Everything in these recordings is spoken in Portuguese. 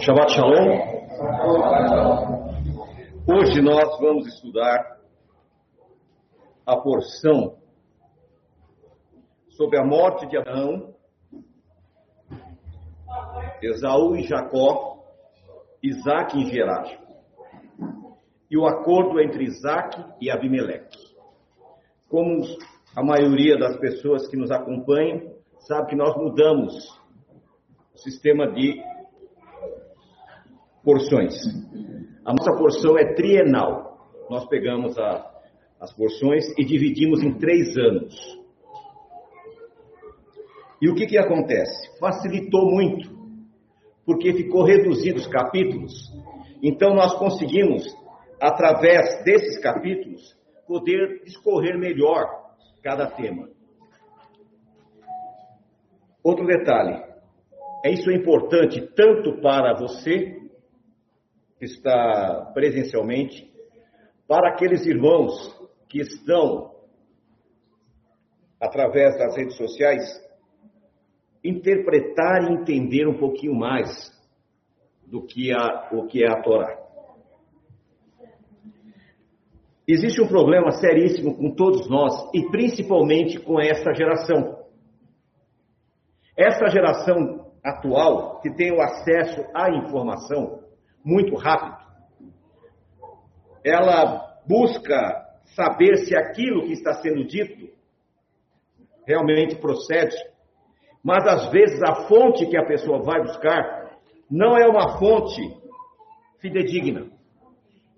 Shabbat Shalom. Hoje nós vamos estudar a porção sobre a morte de Abraão, Esaú e Jacó, Isaac e Gerar, e o acordo entre Isaac e Abimeleque. Como a maioria das pessoas que nos acompanham sabe que nós mudamos sistema de porções. A nossa porção é trienal. Nós pegamos a, as porções e dividimos em três anos. E o que, que acontece? Facilitou muito, porque ficou reduzido os capítulos. Então nós conseguimos, através desses capítulos, poder discorrer melhor cada tema. Outro detalhe, isso é importante tanto para você que está presencialmente, para aqueles irmãos que estão através das redes sociais interpretar e entender um pouquinho mais do que a, o que é a Torá. Existe um problema seríssimo com todos nós e principalmente com esta geração. Esta geração atual que tem o acesso à informação muito rápido, ela busca saber se aquilo que está sendo dito realmente procede, mas às vezes a fonte que a pessoa vai buscar não é uma fonte fidedigna.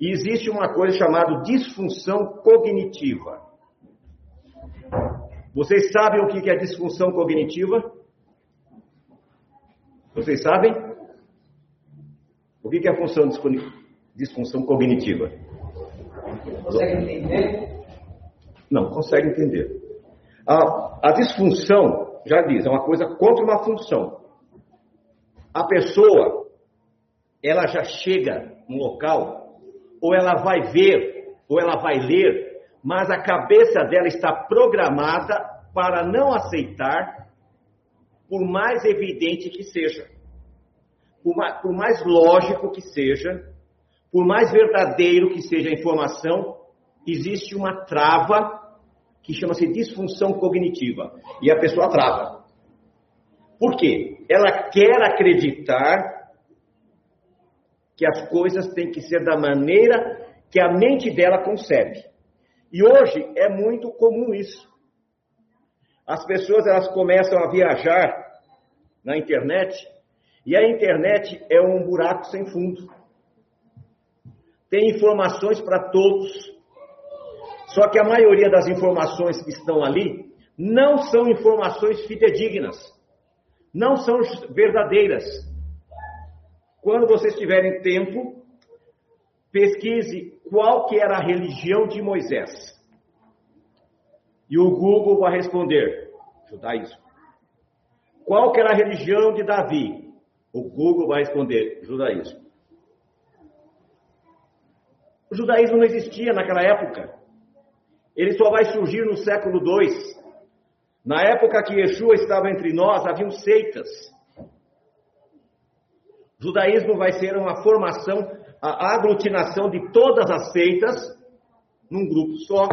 E existe uma coisa chamada disfunção cognitiva. Vocês sabem o que é disfunção cognitiva? Vocês sabem? O que é a função de disfunção cognitiva? Consegue entender? Não, consegue entender. A, a disfunção, já diz, é uma coisa contra uma função. A pessoa, ela já chega no local ou ela vai ver, ou ela vai ler, mas a cabeça dela está programada para não aceitar, por mais evidente que seja, por mais, por mais lógico que seja, por mais verdadeiro que seja a informação, existe uma trava que chama-se disfunção cognitiva. E a pessoa trava. Por quê? Ela quer acreditar que as coisas têm que ser da maneira que a mente dela concebe. E hoje é muito comum isso. As pessoas elas começam a viajar na internet e a internet é um buraco sem fundo. Tem informações para todos. Só que a maioria das informações que estão ali não são informações fidedignas. Não são verdadeiras. Quando vocês tiverem tempo, pesquise qual que era a religião de Moisés. E o Google vai responder: judaísmo. Qual que era a religião de Davi? O Google vai responder: judaísmo. O judaísmo não existia naquela época. Ele só vai surgir no século II. Na época que Yeshua estava entre nós, haviam seitas o judaísmo vai ser uma formação, a aglutinação de todas as seitas num grupo só,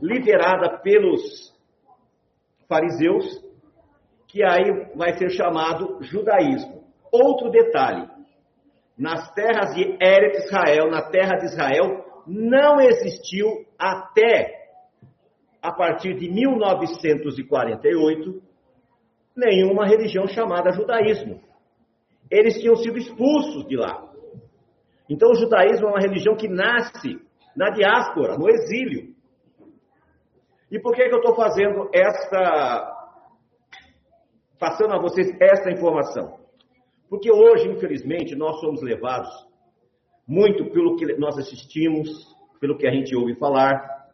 liderada pelos fariseus, que aí vai ser chamado judaísmo. Outro detalhe: nas terras de Eretz Israel, na terra de Israel, não existiu até a partir de 1948 nenhuma religião chamada judaísmo eles tinham sido expulsos de lá. Então o judaísmo é uma religião que nasce na diáspora, no exílio. E por que, que eu estou fazendo esta. passando a vocês esta informação? Porque hoje, infelizmente, nós somos levados muito pelo que nós assistimos, pelo que a gente ouve falar.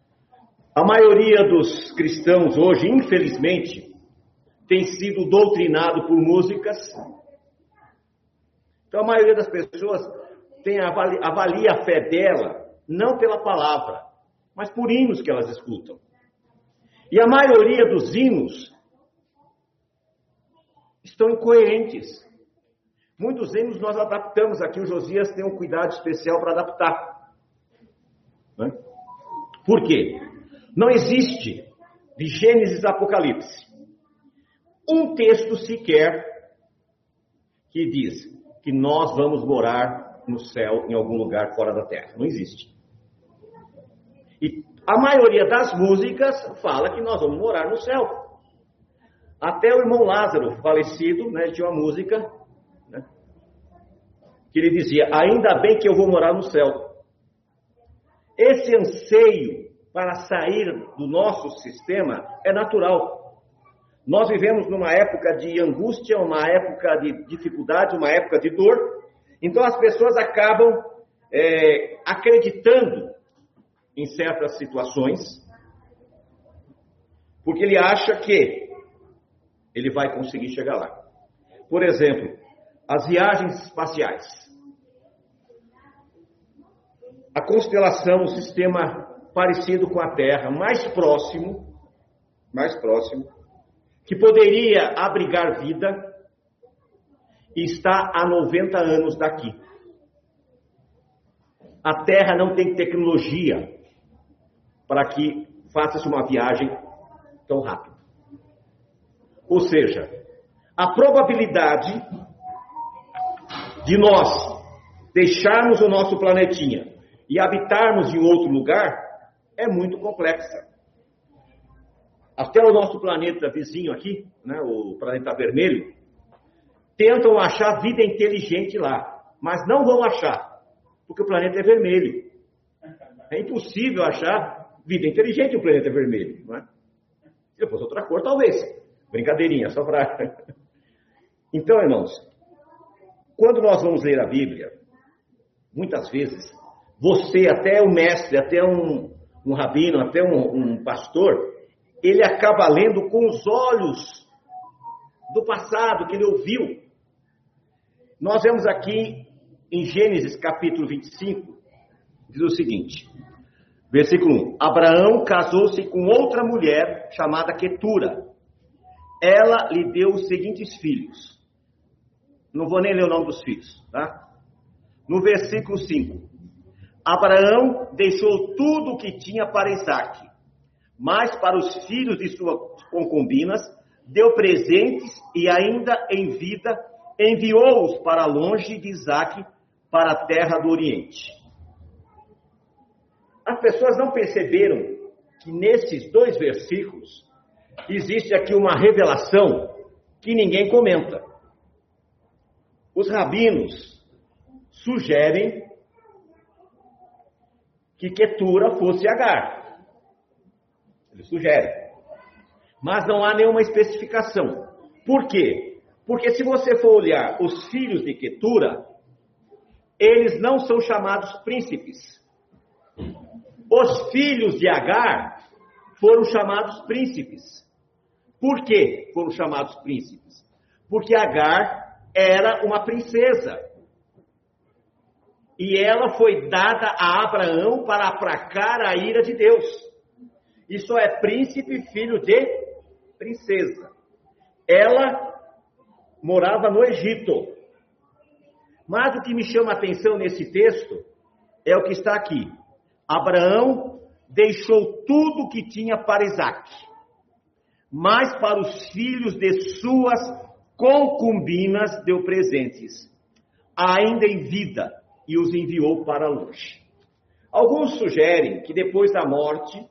A maioria dos cristãos hoje, infelizmente, tem sido doutrinado por músicas então a maioria das pessoas tem, avalia, avalia a fé dela não pela palavra, mas por hinos que elas escutam. E a maioria dos hinos estão incoerentes. Muitos hinos nós adaptamos aqui, o Josias tem um cuidado especial para adaptar. Né? Por quê? Não existe de Gênesis a Apocalipse um texto sequer que diz que nós vamos morar no céu em algum lugar fora da terra. Não existe. E a maioria das músicas fala que nós vamos morar no céu. Até o irmão Lázaro, falecido, né, tinha uma música que ele dizia: Ainda bem que eu vou morar no céu. Esse anseio para sair do nosso sistema é natural. Nós vivemos numa época de angústia, uma época de dificuldade, uma época de dor. Então as pessoas acabam é, acreditando em certas situações, porque ele acha que ele vai conseguir chegar lá. Por exemplo, as viagens espaciais. A constelação, o sistema parecido com a Terra, mais próximo, mais próximo, que poderia abrigar vida, está a 90 anos daqui. A Terra não tem tecnologia para que faça-se uma viagem tão rápida. Ou seja, a probabilidade de nós deixarmos o nosso planetinha e habitarmos em outro lugar é muito complexa. Até o nosso planeta vizinho aqui, né, o planeta vermelho, tentam achar vida inteligente lá, mas não vão achar, porque o planeta é vermelho. É impossível achar vida inteligente o planeta vermelho, não é? Se fosse outra cor, talvez. Brincadeirinha, só para. Então, irmãos, quando nós vamos ler a Bíblia, muitas vezes, você, até o mestre, até um, um rabino, até um, um pastor, ele acaba lendo com os olhos do passado que ele ouviu. Nós vemos aqui em Gênesis capítulo 25, diz o seguinte: Versículo 1: Abraão casou-se com outra mulher chamada Ketura. Ela lhe deu os seguintes filhos. Não vou nem ler o nome dos filhos, tá? No versículo 5: Abraão deixou tudo o que tinha para Isaac, mas para os filhos de suas concubinas deu presentes e ainda em vida enviou-os para longe de Isaac, para a terra do Oriente. As pessoas não perceberam que nesses dois versículos existe aqui uma revelação que ninguém comenta. Os rabinos sugerem que Ketura fosse Agar. Eles sugerem. Mas não há nenhuma especificação. Por quê? Porque se você for olhar os filhos de Ketura, eles não são chamados príncipes. Os filhos de Agar foram chamados príncipes. Por que foram chamados príncipes? Porque Agar era uma princesa. E ela foi dada a Abraão para aplacar a ira de Deus. Isso é príncipe, filho de princesa. Ela morava no Egito. Mas o que me chama a atenção nesse texto é o que está aqui. Abraão deixou tudo o que tinha para Isaac, mas para os filhos de suas concubinas deu presentes, ainda em vida, e os enviou para longe. Alguns sugerem que depois da morte,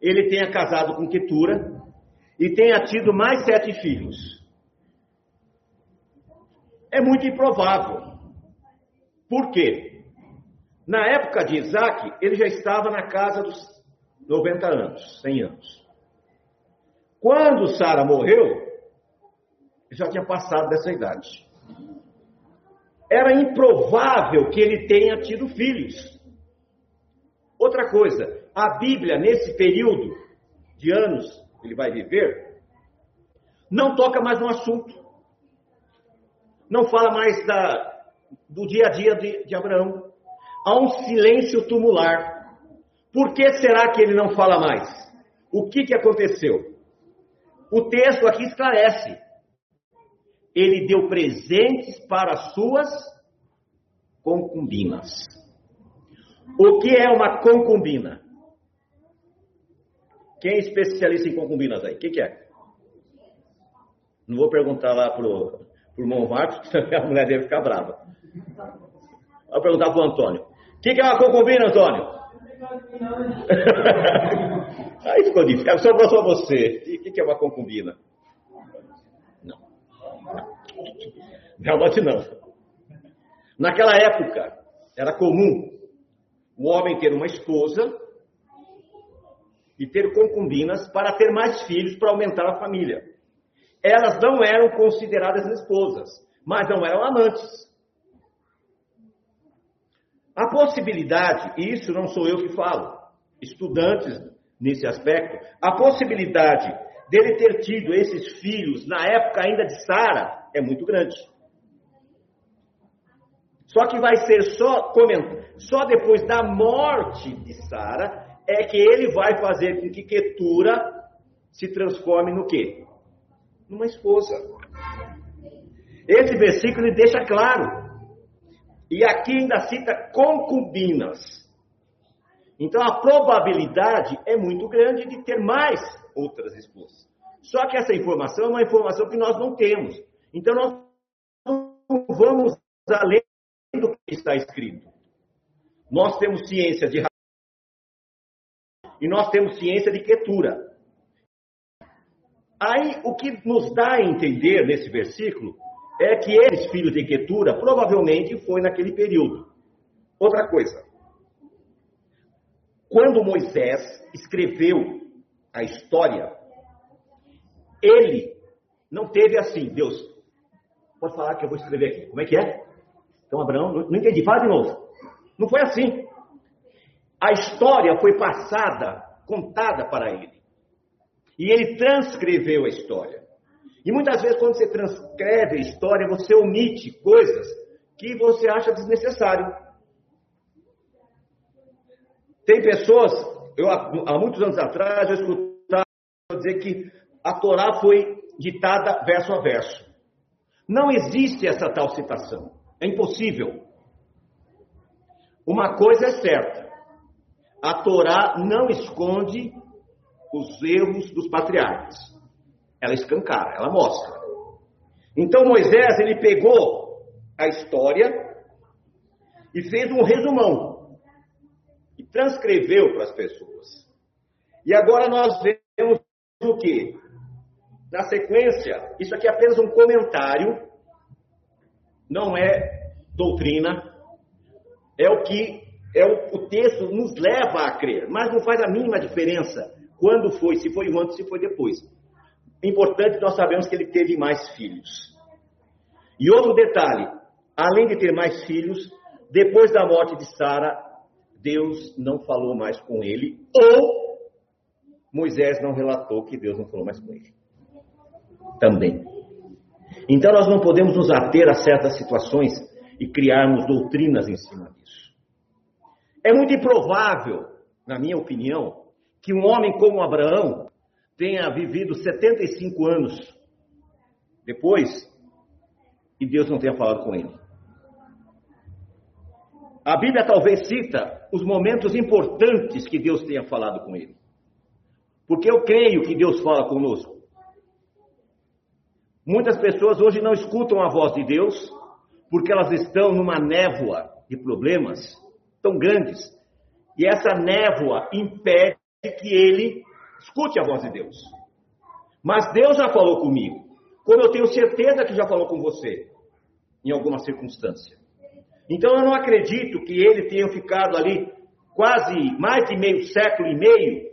ele tenha casado com Ketura e tenha tido mais sete filhos. É muito improvável. Por quê? Na época de Isaac, ele já estava na casa dos 90 anos, 100 anos. Quando Sara morreu, já tinha passado dessa idade. Era improvável que ele tenha tido filhos. Outra coisa, a Bíblia, nesse período de anos que ele vai viver, não toca mais no assunto. Não fala mais da, do dia a dia de, de Abraão há um silêncio tumular. Por que será que ele não fala mais? O que, que aconteceu? O texto aqui esclarece. Ele deu presentes para suas concubinas. O que é uma concubina? Quem é especialista em concubinas aí? O que, que, é? Não vou perguntar lá pro, pro irmão Marcos, a mulher deve ficar brava. Vou perguntar pro Antônio. O que, que é uma concubina, Antônio? aí ficou difícil. Sobrou só você. O que, que é uma concubina? Realmente não. Naquela época, era comum o homem ter uma esposa e ter concubinas para ter mais filhos para aumentar a família. Elas não eram consideradas esposas, mas não eram amantes. A possibilidade, e isso não sou eu que falo, estudantes nesse aspecto, a possibilidade dele ter tido esses filhos na época ainda de Sara é muito grande. Só que vai ser só, só depois da morte de Sara é que ele vai fazer com que Ketura se transforme no quê? Numa esposa. Esse versículo ele deixa claro. E aqui ainda cita concubinas. Então a probabilidade é muito grande de ter mais outras esposas. Só que essa informação é uma informação que nós não temos. Então nós não vamos além do que está escrito. Nós temos ciência de e nós temos ciência de Ketura. Aí, o que nos dá a entender nesse versículo é que eles, filhos de Ketura, provavelmente foi naquele período. Outra coisa. Quando Moisés escreveu a história, ele não teve assim, Deus, pode falar que eu vou escrever aqui. Como é que é? Então, Abraão, não entendi, fala de novo. Não foi assim. A história foi passada, contada para ele. E ele transcreveu a história. E muitas vezes, quando você transcreve a história, você omite coisas que você acha desnecessário. Tem pessoas, eu há muitos anos atrás, eu escutava dizer que a Torá foi ditada verso a verso. Não existe essa tal citação. É impossível. Uma coisa é certa: a Torá não esconde os erros dos patriarcas. Ela escancara, ela mostra. Então Moisés, ele pegou a história e fez um resumão e transcreveu para as pessoas. E agora nós vemos o que? Na sequência, isso aqui é apenas um comentário, não é doutrina, é o que é o, o texto nos leva a crer, mas não faz a mínima diferença quando foi, se foi antes, se foi depois. Importante nós sabemos que ele teve mais filhos. E outro detalhe, além de ter mais filhos, depois da morte de Sara, Deus não falou mais com ele, ou Moisés não relatou que Deus não falou mais com ele. Também. Então nós não podemos nos ater a certas situações e criarmos doutrinas em cima disso. É muito improvável, na minha opinião, que um homem como Abraão tenha vivido 75 anos depois e Deus não tenha falado com ele. A Bíblia talvez cita os momentos importantes que Deus tenha falado com ele. Porque eu creio que Deus fala conosco. Muitas pessoas hoje não escutam a voz de Deus porque elas estão numa névoa de problemas tão grandes. E essa névoa impede que ele escute a voz de Deus. Mas Deus já falou comigo, como eu tenho certeza que já falou com você, em alguma circunstância. Então eu não acredito que ele tenha ficado ali quase mais de meio século e meio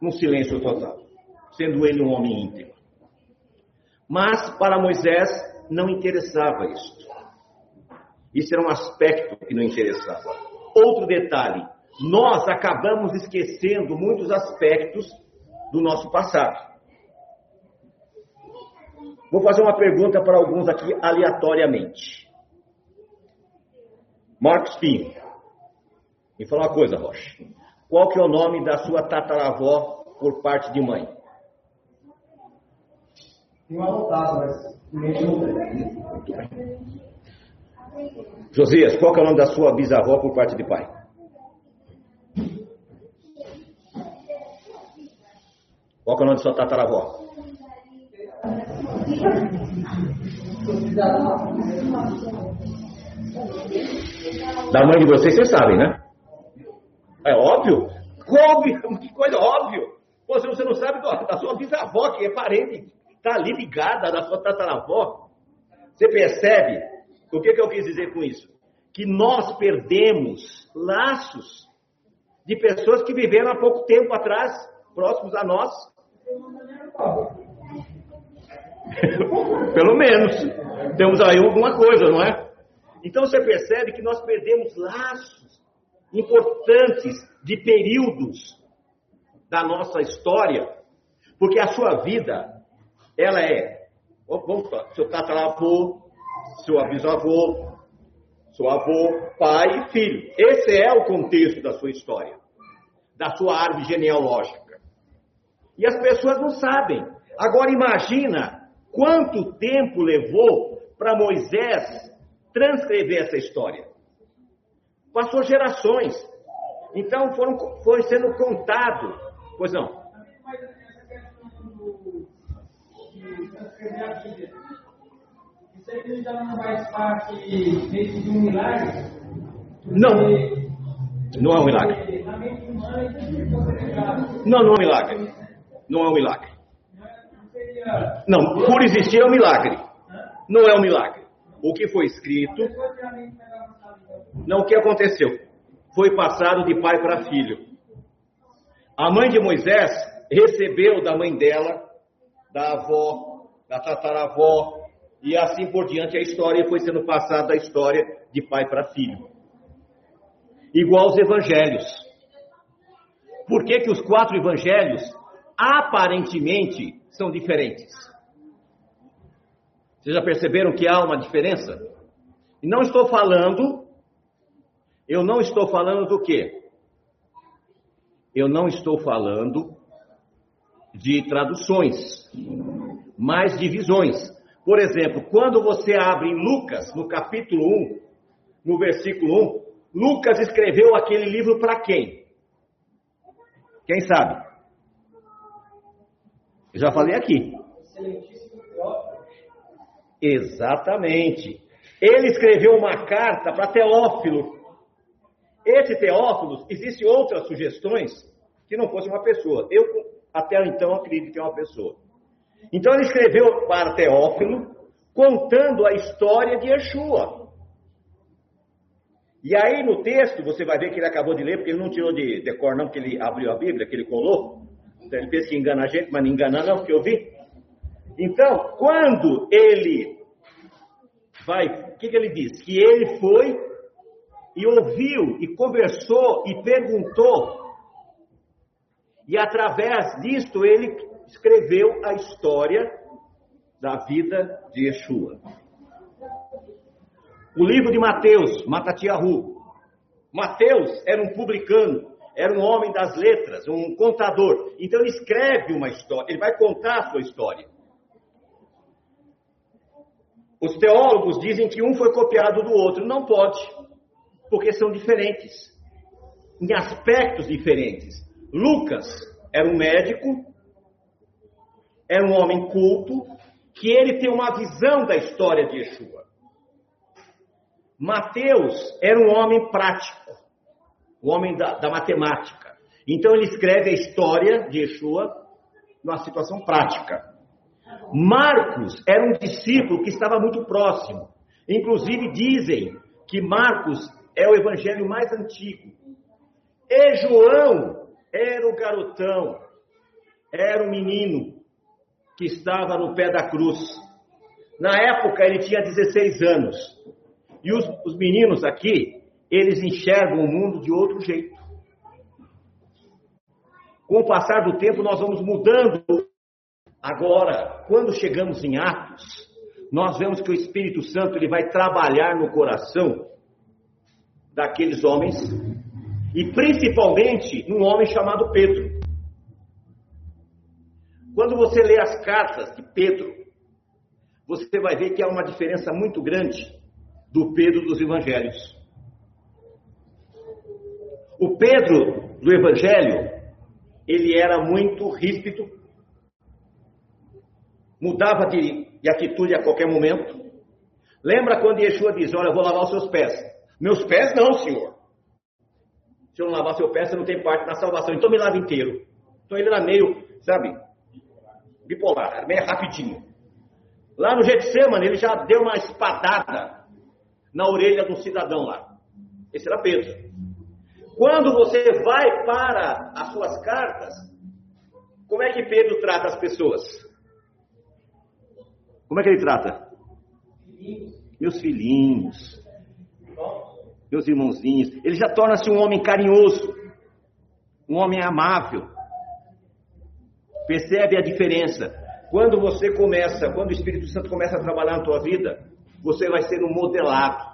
num silêncio total, sendo ele um homem íntegro. Mas para Moisés não interessava isso. Isso era um aspecto que não interessava. Outro detalhe: nós acabamos esquecendo muitos aspectos do nosso passado. Vou fazer uma pergunta para alguns aqui aleatoriamente. Marcos Pinho. Me fala uma coisa, Rocha. Qual que é o nome da sua tataravó por parte de mãe? Mas não Josias, qual é o nome da sua bisavó por parte de pai? Qual é o nome da sua tataravó? Da mãe de vocês, vocês sabem, né? É óbvio. Óbvio, que coisa óbvio. Pô, se você não sabe da sua bisavó, que é parente, está ali ligada da sua tataravó. Você percebe o que, que eu quis dizer com isso? Que nós perdemos laços de pessoas que viveram há pouco tempo atrás, próximos a nós. Pelo menos. Temos aí alguma coisa, não é? Então você percebe que nós perdemos laços importantes de períodos da nossa história, porque a sua vida, ela é, vamos falar, seu tataravô, seu bisavô, seu avô, pai e filho. Esse é o contexto da sua história, da sua árvore genealógica. E as pessoas não sabem. Agora imagina quanto tempo levou para Moisés transcrever essa história. Passou gerações. Então foram, foi sendo contado. Pois não. Isso aí já não faz parte de um milagre? Não. Não é um milagre. Não, não é um milagre. Não é um milagre. Não, por existir é um milagre. Não é um milagre. O que foi escrito. Não, o que aconteceu? Foi passado de pai para filho. A mãe de Moisés recebeu da mãe dela, da avó, da tataravó, e assim por diante a história foi sendo passada da história de pai para filho. Igual os evangelhos. Por que, que os quatro evangelhos aparentemente são diferentes? Vocês já perceberam que há uma diferença? E não estou falando, eu não estou falando do quê? Eu não estou falando de traduções, mas de visões. Por exemplo, quando você abre em Lucas, no capítulo 1, no versículo 1, Lucas escreveu aquele livro para quem? Quem sabe? Eu já falei aqui. Exatamente. Ele escreveu uma carta para Teófilo. Esse Teófilo, existem outras sugestões que não fosse uma pessoa. Eu, até então, acredito que é uma pessoa. Então, ele escreveu para Teófilo, contando a história de Yeshua. E aí, no texto, você vai ver que ele acabou de ler, porque ele não tirou de decor, não, porque ele abriu a Bíblia, que ele colou. Então, ele pensa que engana a gente, mas não engana, não, porque eu vi. Então, quando ele vai, o que, que ele diz? Que ele foi e ouviu e conversou e perguntou, e através disto ele escreveu a história da vida de Yeshua. O livro de Mateus, Matatiahu. Mateus era um publicano, era um homem das letras, um contador. Então ele escreve uma história, ele vai contar a sua história. Os teólogos dizem que um foi copiado do outro. Não pode, porque são diferentes, em aspectos diferentes. Lucas era um médico, era um homem culto, que ele tem uma visão da história de Yeshua. Mateus era um homem prático, um homem da, da matemática. Então ele escreve a história de Yeshua numa situação prática. Marcos era um discípulo que estava muito próximo. Inclusive dizem que Marcos é o evangelho mais antigo. E João era o garotão, era o menino que estava no pé da cruz. Na época ele tinha 16 anos. E os, os meninos aqui, eles enxergam o mundo de outro jeito. Com o passar do tempo, nós vamos mudando Agora, quando chegamos em Atos, nós vemos que o Espírito Santo ele vai trabalhar no coração daqueles homens e principalmente num homem chamado Pedro. Quando você lê as cartas de Pedro, você vai ver que há uma diferença muito grande do Pedro dos evangelhos. O Pedro do evangelho, ele era muito ríspido, mudava de, de atitude a qualquer momento. Lembra quando Yeshua diz: Olha, eu vou lavar os seus pés? Meus pés não, senhor. Se eu não lavar seu pé, você não tem parte na salvação. Então me lava inteiro. Então ele era meio, sabe, bipolar, meio rapidinho. Lá no Getsemane, ele já deu uma espadada na orelha de um cidadão lá. Esse era Pedro. Quando você vai para as suas cartas, como é que Pedro trata as pessoas? Como é que ele trata? Meus filhinhos, meus irmãozinhos. Ele já torna-se um homem carinhoso, um homem amável. Percebe a diferença? Quando você começa, quando o Espírito Santo começa a trabalhar na tua vida, você vai ser um modelado.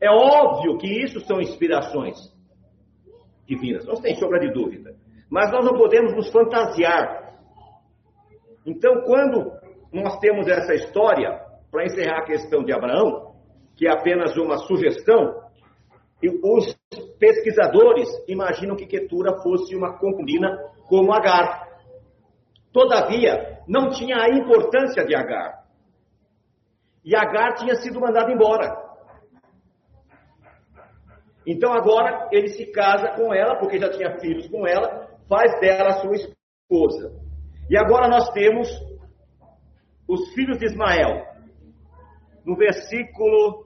É óbvio que isso são inspirações divinas, não tem sombra de dúvida. Mas nós não podemos nos fantasiar. Então, quando nós temos essa história, para encerrar a questão de Abraão, que é apenas uma sugestão, os pesquisadores imaginam que Ketura fosse uma concubina como Agar. Todavia, não tinha a importância de Agar. E Agar tinha sido mandada embora. Então agora ele se casa com ela, porque já tinha filhos com ela, faz dela sua esposa. E agora nós temos os filhos de Ismael. No versículo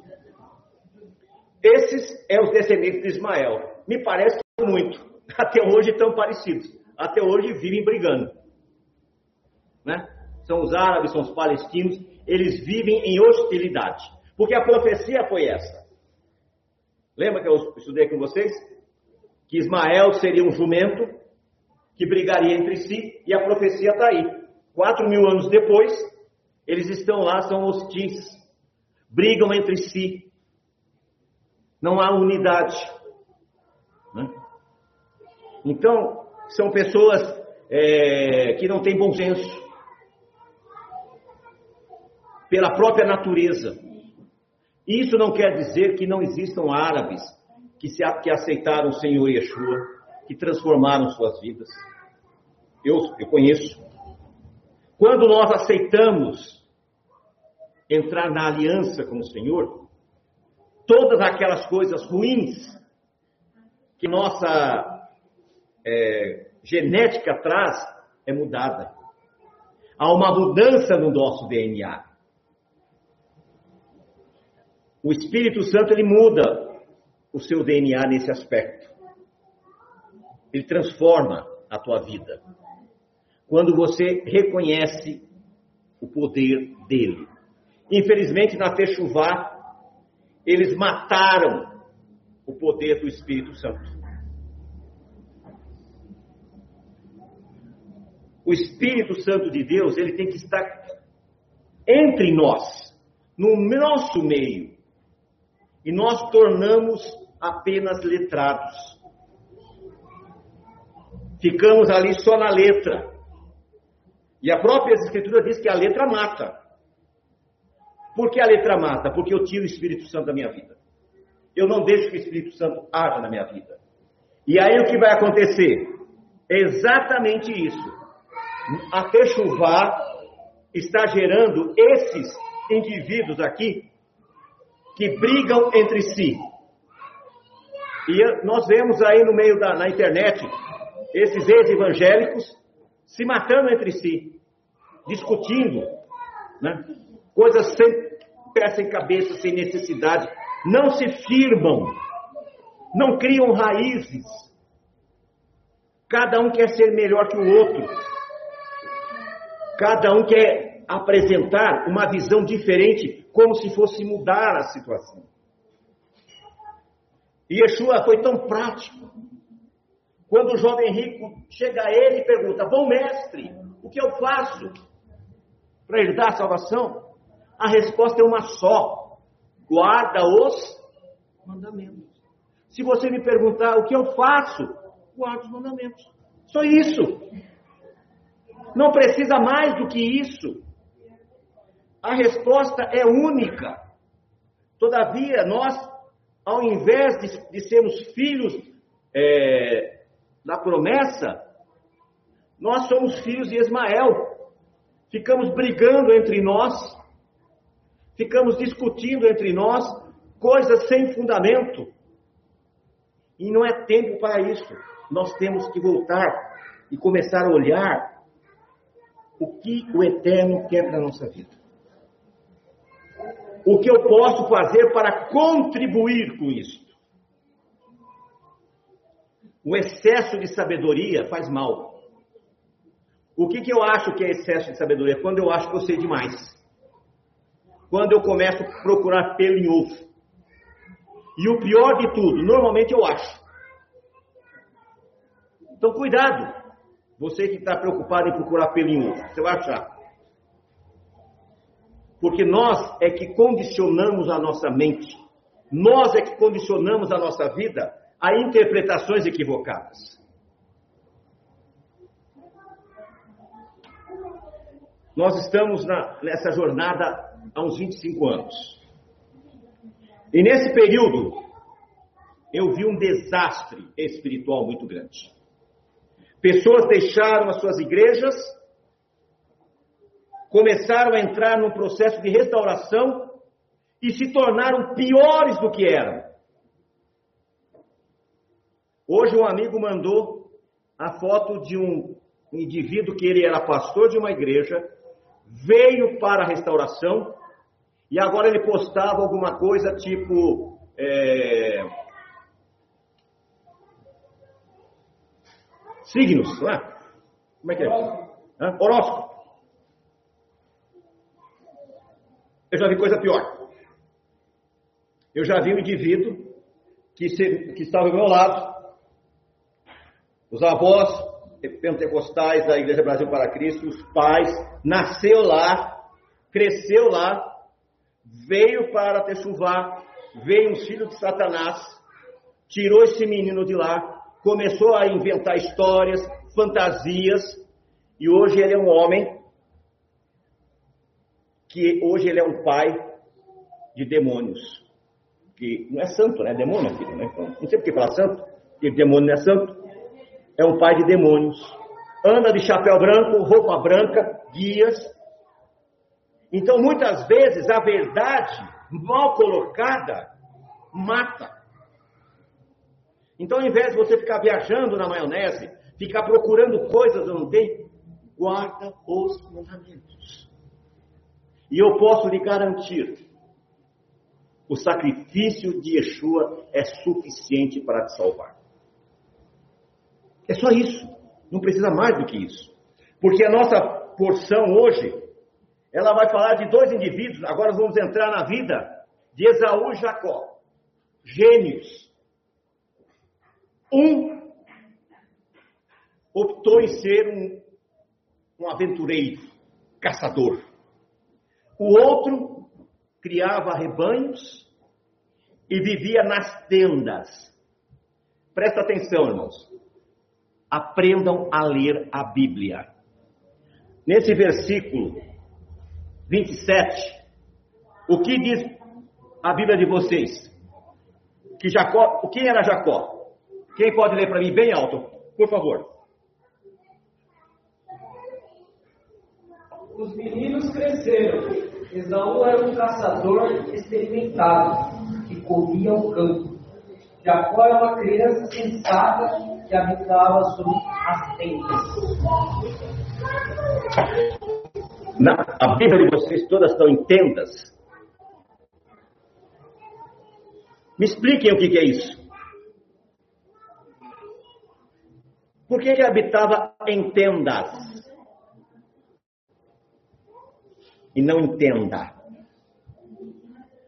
Esses é os descendentes de Ismael. Me parece muito. Até hoje estão parecidos. Até hoje vivem brigando. Né? são os árabes, são os palestinos, eles vivem em hostilidade. Porque a profecia foi essa. Lembra que eu estudei com vocês? Que Ismael seria um jumento que brigaria entre si, e a profecia está aí. Quatro mil anos depois, eles estão lá, são hostis, brigam entre si, não há unidade. Né? Então, são pessoas é, que não têm bom senso, pela própria natureza. Isso não quer dizer que não existam árabes que, se, que aceitaram o Senhor Yeshua, que transformaram suas vidas. Eu, eu conheço. Quando nós aceitamos entrar na aliança com o Senhor, todas aquelas coisas ruins que nossa é, genética traz é mudada. Há uma mudança no nosso DNA. O Espírito Santo ele muda o seu DNA nesse aspecto. Ele transforma a tua vida. Quando você reconhece o poder dele. Infelizmente, na Techuvá, eles mataram o poder do Espírito Santo. O Espírito Santo de Deus, ele tem que estar entre nós, no nosso meio, e nós tornamos apenas letrados. Ficamos ali só na letra. E a própria Escritura diz que a letra mata. Por que a letra mata? Porque eu tiro o Espírito Santo da minha vida. Eu não deixo que o Espírito Santo haja na minha vida. E aí o que vai acontecer? É exatamente isso. A Techuvá está gerando esses indivíduos aqui que brigam entre si. E nós vemos aí no meio da na internet esses ex-evangélicos se matando entre si, discutindo, né? Coisas sem pé, sem cabeça, sem necessidade, não se firmam, não criam raízes. Cada um quer ser melhor que o outro. Cada um quer apresentar uma visão diferente, como se fosse mudar a situação. E Yeshua foi tão prático. Quando o jovem rico chega a ele e pergunta: Bom mestre, o que eu faço para herdar a salvação? A resposta é uma só: guarda os mandamentos. Se você me perguntar o que eu faço, guarda os mandamentos. Só isso. Não precisa mais do que isso. A resposta é única. Todavia, nós, ao invés de, de sermos filhos é, da promessa, nós somos filhos de Ismael. Ficamos brigando entre nós, ficamos discutindo entre nós coisas sem fundamento. E não é tempo para isso. Nós temos que voltar e começar a olhar o que o Eterno quer para a nossa vida o que eu posso fazer para contribuir com isso. O excesso de sabedoria faz mal. O que, que eu acho que é excesso de sabedoria? Quando eu acho que eu sei demais. Quando eu começo a procurar pelo em ovo. E o pior de tudo, normalmente eu acho. Então, cuidado. Você que está preocupado em procurar pelo em ovo, você vai achar. Porque nós é que condicionamos a nossa mente, nós é que condicionamos a nossa vida a interpretações equivocadas. Nós estamos na, nessa jornada há uns 25 anos. E nesse período, eu vi um desastre espiritual muito grande. Pessoas deixaram as suas igrejas começaram a entrar num processo de restauração e se tornaram piores do que eram. Hoje um amigo mandou a foto de um indivíduo que ele era pastor de uma igreja, veio para a restauração e agora ele postava alguma coisa tipo é... signos, não é? Como é que é? Horóscopo. Horóscopo. Eu já vi coisa pior. Eu já vi um indivíduo que, se, que estava ao meu lado, os avós pentecostais da Igreja Brasil para Cristo, os pais, nasceu lá, cresceu lá, veio para Techuvá, veio um filho de Satanás, tirou esse menino de lá, começou a inventar histórias, fantasias, e hoje ele é um homem que hoje ele é um pai de demônios. Que não é santo, né? É demônio, filho, né? Então, não sei por que falar santo, porque demônio não é santo. É um pai de demônios. Anda de chapéu branco, roupa branca, guias. Então, muitas vezes, a verdade mal colocada mata. Então, ao invés de você ficar viajando na maionese, ficar procurando coisas onde não tem, guarda os mandamentos. E eu posso lhe garantir: o sacrifício de Yeshua é suficiente para te salvar. É só isso. Não precisa mais do que isso. Porque a nossa porção hoje, ela vai falar de dois indivíduos. Agora vamos entrar na vida de Esaú e Jacó. Gênios. Um optou em ser um, um aventureiro, caçador. O outro criava rebanhos e vivia nas tendas. Presta atenção, irmãos. Aprendam a ler a Bíblia. Nesse versículo 27, o que diz a Bíblia de vocês? Que Jacó, quem era Jacó? Quem pode ler para mim bem alto, por favor? Os meninos cresceram Esaú era um caçador experimentado, que corria o campo. Jacó era uma criança sensata que habitava sobre as tendas. Na, a Bíblia de vocês todas estão em tendas. Me expliquem o que, que é isso. Por que ele habitava em tendas? e não entenda.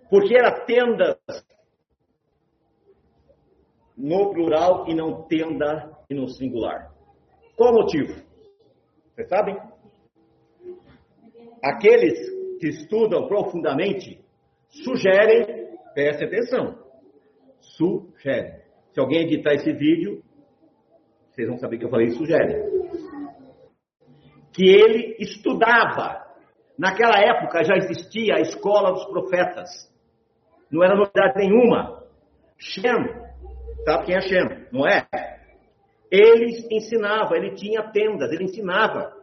Porque era tendas no plural e não tenda e no singular. Qual o motivo? Vocês sabem? Aqueles que estudam profundamente sugerem, preste atenção, sugerem. Se alguém editar esse vídeo, vocês vão saber que eu falei sugere. Que ele estudava. Naquela época já existia a escola dos profetas. Não era novidade nenhuma. Shem, sabe quem é Shem? Não é? Ele ensinava, ele tinha tendas, ele ensinava.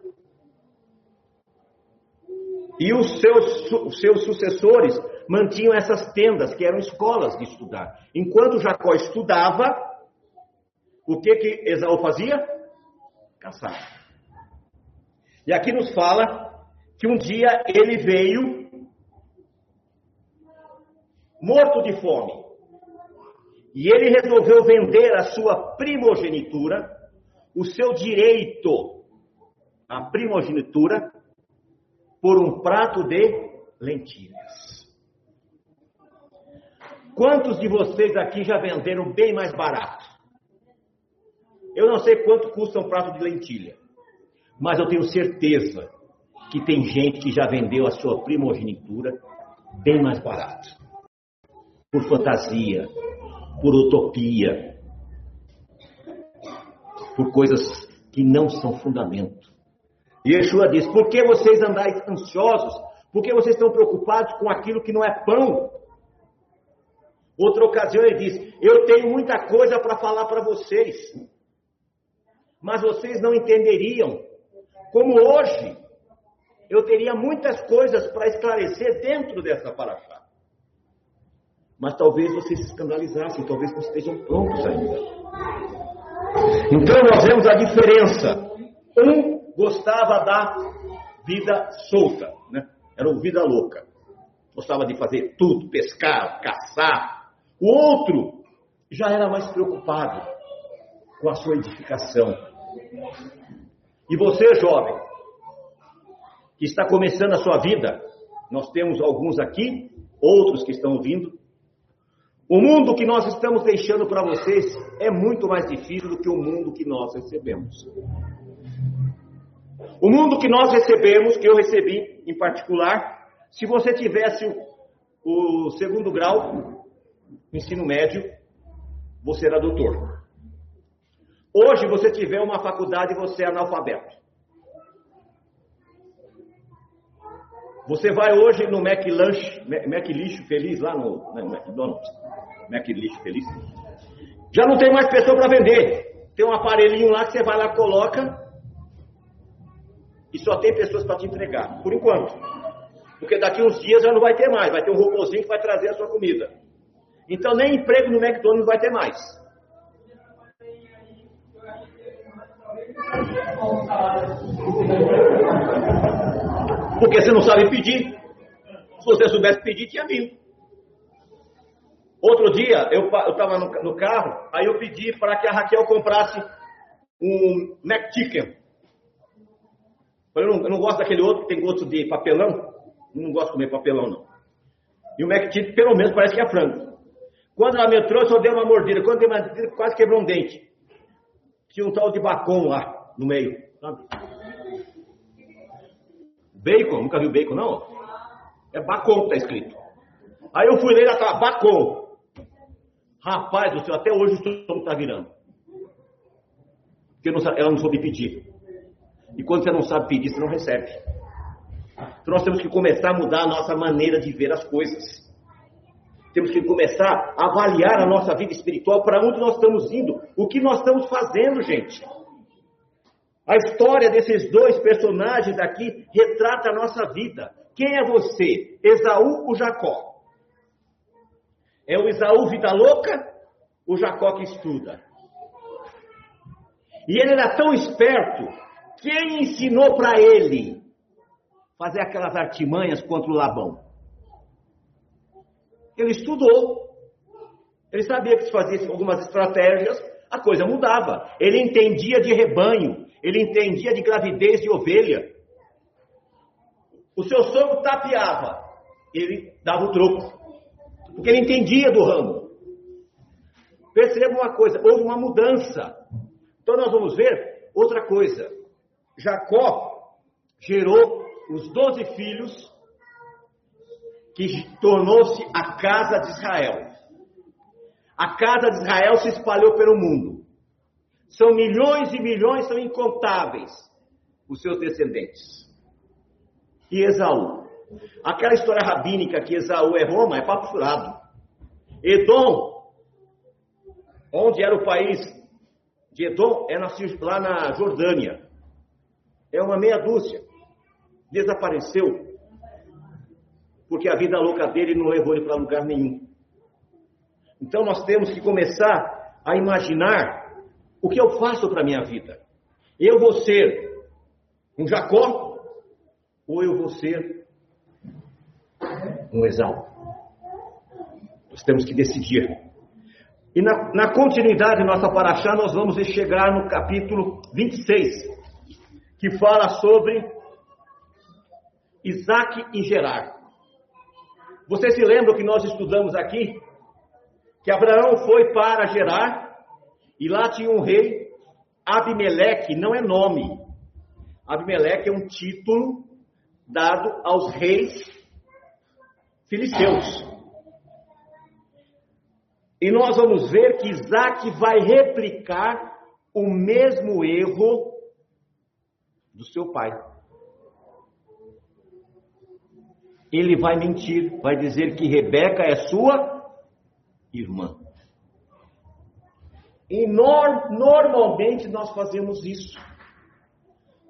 E os seus, os seus sucessores mantinham essas tendas, que eram escolas de estudar. Enquanto Jacó estudava, o que que Esaú fazia? Caçar. E aqui nos fala que um dia ele veio morto de fome. E ele resolveu vender a sua primogenitura, o seu direito à primogenitura, por um prato de lentilhas. Quantos de vocês aqui já venderam bem mais barato? Eu não sei quanto custa um prato de lentilha, mas eu tenho certeza que tem gente que já vendeu a sua primogenitura bem mais barato. Por fantasia, por utopia, por coisas que não são fundamento. Yeshua diz: Por que vocês andais ansiosos? Por que vocês estão preocupados com aquilo que não é pão? Outra ocasião ele diz: Eu tenho muita coisa para falar para vocês, mas vocês não entenderiam. Como hoje, eu teria muitas coisas para esclarecer dentro dessa paraxá. Mas talvez vocês se escandalizassem, talvez não estejam prontos ainda. Então nós vemos a diferença. Um gostava da vida solta, né? Era uma vida louca. Gostava de fazer tudo, pescar, caçar. O outro já era mais preocupado com a sua edificação. E você, jovem, que está começando a sua vida, nós temos alguns aqui, outros que estão vindo. O mundo que nós estamos deixando para vocês é muito mais difícil do que o mundo que nós recebemos. O mundo que nós recebemos, que eu recebi em particular, se você tivesse o, segundo grau, ensino médio, você era doutor. Hoje você tiver uma faculdade, você é analfabeto. Você vai hoje no Mac Lunch, Mac Lixo Feliz, lá no, no McDonald's, Mac Lixo Feliz. Já não tem mais pessoa para vender. Tem um aparelhinho lá que você vai lá, coloca, e só tem pessoas para te entregar, por enquanto. Porque daqui uns dias já não vai ter mais, vai ter um robôzinho que vai trazer a sua comida. Então nem emprego no McDonald's vai ter mais. Porque você não sabe pedir. Se você soubesse pedir, tinha vindo. Outro dia, eu estava no, no, carro, aí eu pedi para que a Raquel comprasse um McChicken. Eu não, eu não gosto daquele outro que tem gosto de papelão. Eu não gosto de comer papelão, não. E o Mac pelo menos, parece que é frango. Quando ela me trouxe, eu dei uma mordida. Quando dei uma mordida, quase quebrou um dente. Tinha um tal de bacon lá, no meio. Sabe? Bacon, nunca viu bacon, não? É bacon que tá escrito. Aí eu fui ler, ela tava bacon. Rapaz do céu, até hoje o estômago tá virando. Porque ela não soube pedir. E quando você não sabe pedir, você não recebe. Então nós temos que começar a mudar a nossa maneira de ver as coisas. Temos que começar a avaliar a nossa vida espiritual, para onde nós estamos indo, o que nós estamos fazendo, gente. A história desses dois personagens aqui retrata a nossa vida. Quem é você? Esaú ou Jacó? É o Esaú vida louca? O Jacó que estuda? E ele era tão esperto quem ensinou para ele fazer aquelas artimanhas contra o Labão? Ele estudou. Ele sabia que se fazia algumas estratégias, a coisa mudava. Ele entendia de rebanho, ele entendia de gravidez de ovelha. O seu sogro tapeava, ele dava o troco, porque ele entendia do ramo. Perceba uma coisa, houve uma mudança. Então nós vamos ver outra coisa. Jacó gerou os doze filhos que tornou-se a casa de Israel. A casa de Israel se espalhou pelo mundo. São milhões e milhões, são incontáveis os seus descendentes. E Esaú? Aquela história rabínica que Esaú é Roma é papo furado. Edom, onde era o país de Edom, é lá na Jordânia. É uma meia dúzia. Desapareceu. Porque a vida louca dele não levou ele para lugar nenhum. Então nós temos que começar a imaginar o que eu faço para a minha vida. Eu vou ser um Jacó ou eu vou ser um Esaú? Nós temos que decidir. E na, na continuidade da nossa paraxá, nós vamos chegar no capítulo 26, que fala sobre Isaac e Gerar. Você se lembra que nós estudamos aqui? Que Abraão foi para Gerar e lá tinha um rei, Abimeleque, não é nome. Abimeleque é um título dado aos reis filisteus. E nós vamos ver que Isaac vai replicar o mesmo erro do seu pai. Ele vai mentir, vai dizer que Rebeca é sua irmã. E normalmente nós fazemos isso.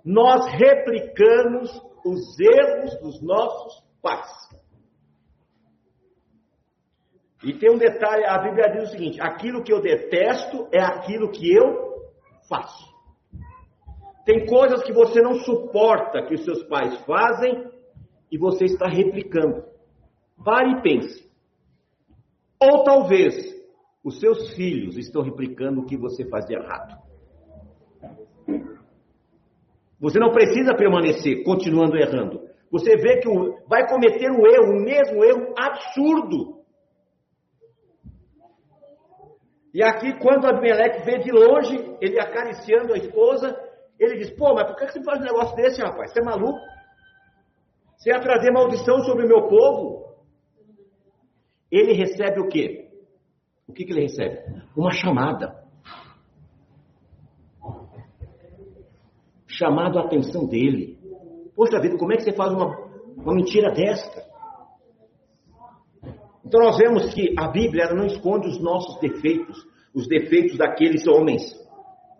Nós replicamos os erros dos nossos pais. E tem um detalhe, a Bíblia diz o seguinte: aquilo que eu detesto é aquilo que eu faço. Tem coisas que você não suporta que os seus pais fazem e você está replicando. Pare e pense. Ou talvez os seus filhos estão replicando o que você faz de errado. Você não precisa permanecer continuando errando. Você vê que vai cometer um erro, o mesmo erro absurdo. E aqui, quando Abimeleque vê de longe, ele acariciando a esposa, ele diz: Pô, mas por que você faz um negócio desse, rapaz? Você é maluco? Você ia trazer maldição sobre o meu povo? Ele recebe o quê? O que, que ele recebe? Uma chamada. chamado a atenção dele. Poxa vida, como é que você faz uma, uma mentira desta? Então nós vemos que a Bíblia não esconde os nossos defeitos, os defeitos daqueles homens,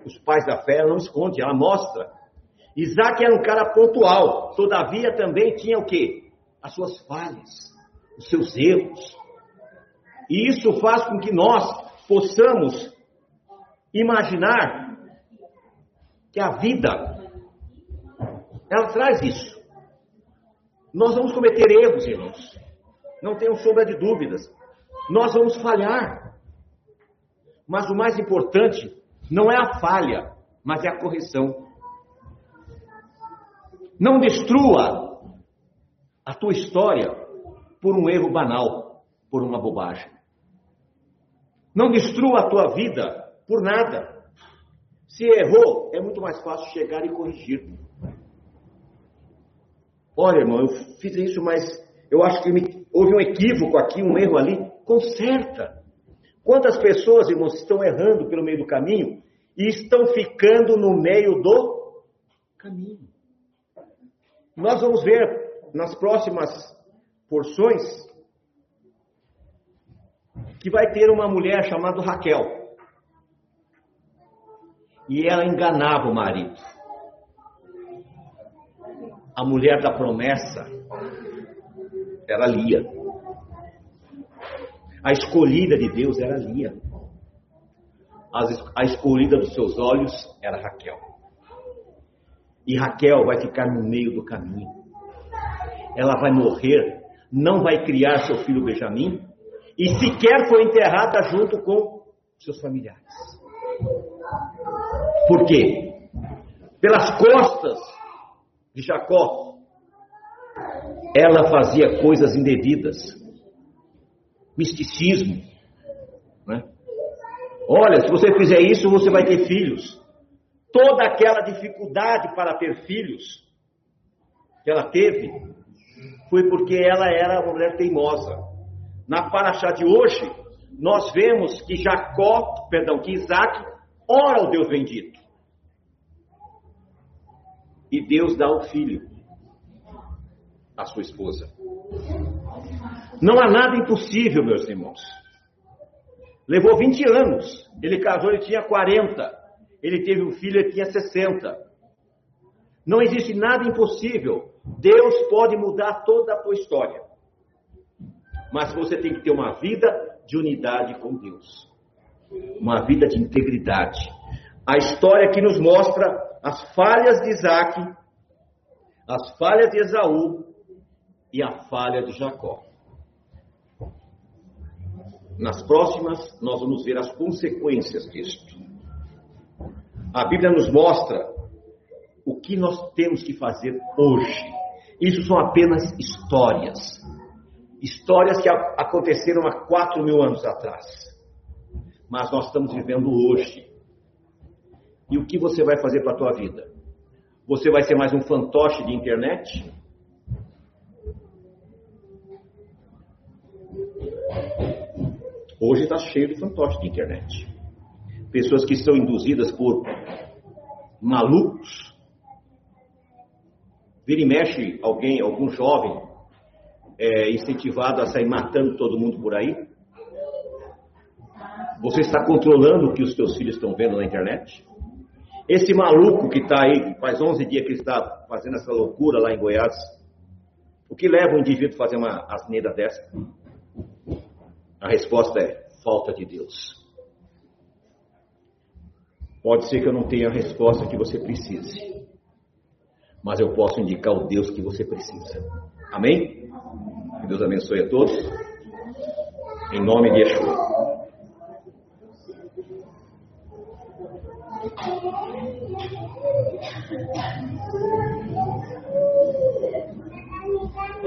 os pais da fé, ela não esconde, ela mostra. Isaac era um cara pontual, todavia também tinha o quê? As suas falhas, os seus erros. E isso faz com que nós possamos imaginar que a vida ela traz isso. Nós vamos cometer erros, irmãos. Não tenham sombra de dúvidas. Nós vamos falhar. Mas o mais importante não é a falha, mas é a correção. Não destrua a tua história por um erro banal, por uma bobagem. Não destrua a tua vida por nada. Se errou, é muito mais fácil chegar e corrigir. Olha, irmão, eu fiz isso, mas eu acho que me, houve um equívoco aqui, um erro ali. Conserta. Quantas pessoas, irmãos, estão errando pelo meio do caminho e estão ficando no meio do caminho? Nós vamos ver nas próximas porções que vai ter uma mulher chamada Raquel. E ela enganava o marido a mulher da promessa era Lia. A escolhida de Deus era Lia. A escolhida dos seus olhos era Raquel. E Raquel vai ficar no meio do caminho. Ela vai morrer, não vai criar seu filho Benjamim e sequer foi enterrada junto com seus familiares. Por quê? Pelas costas de Jacó, ela fazia coisas indevidas, misticismo. Né? Olha, se você fizer isso, você vai ter filhos. Toda aquela dificuldade para ter filhos que ela teve foi porque ela era uma mulher teimosa. Na paraxá de hoje, nós vemos que Jacó, perdão, que Isaac ora ao Deus bendito. E Deus dá o filho à sua esposa. Não há nada impossível, meus irmãos. Levou 20 anos. Ele casou, ele tinha 40. Ele teve um filho, ele tinha 60. Não existe nada impossível. Deus pode mudar toda a tua história. Mas você tem que ter uma vida de unidade com Deus. Uma vida de integridade. A história que nos mostra as falhas de Isaac, as falhas de Esaú e a falha de Jacó. Nas próximas, nós vamos ver as consequências disto. A Bíblia nos mostra o que nós temos que fazer hoje. Isso são apenas histórias. Histórias que aconteceram há quatro mil anos atrás. Mas nós estamos vivendo hoje. E o que você vai fazer para a tua vida? Você vai ser mais um fantoche de internet? Hoje está cheio de fantoche de internet. Pessoas que são induzidas por malucos. Vira e mexe alguém, algum jovem, é, incentivado a sair matando todo mundo por aí. Você está controlando o que os seus filhos estão vendo na internet? Esse maluco que está aí, faz 11 dias que está fazendo essa loucura lá em Goiás, o que leva um indivíduo a fazer uma asneira dessa? A resposta é falta de Deus. Pode ser que eu não tenha a resposta que você precise, mas eu posso indicar o Deus que você precisa. Amém? Que Deus abençoe a todos. Em nome de Yeshua.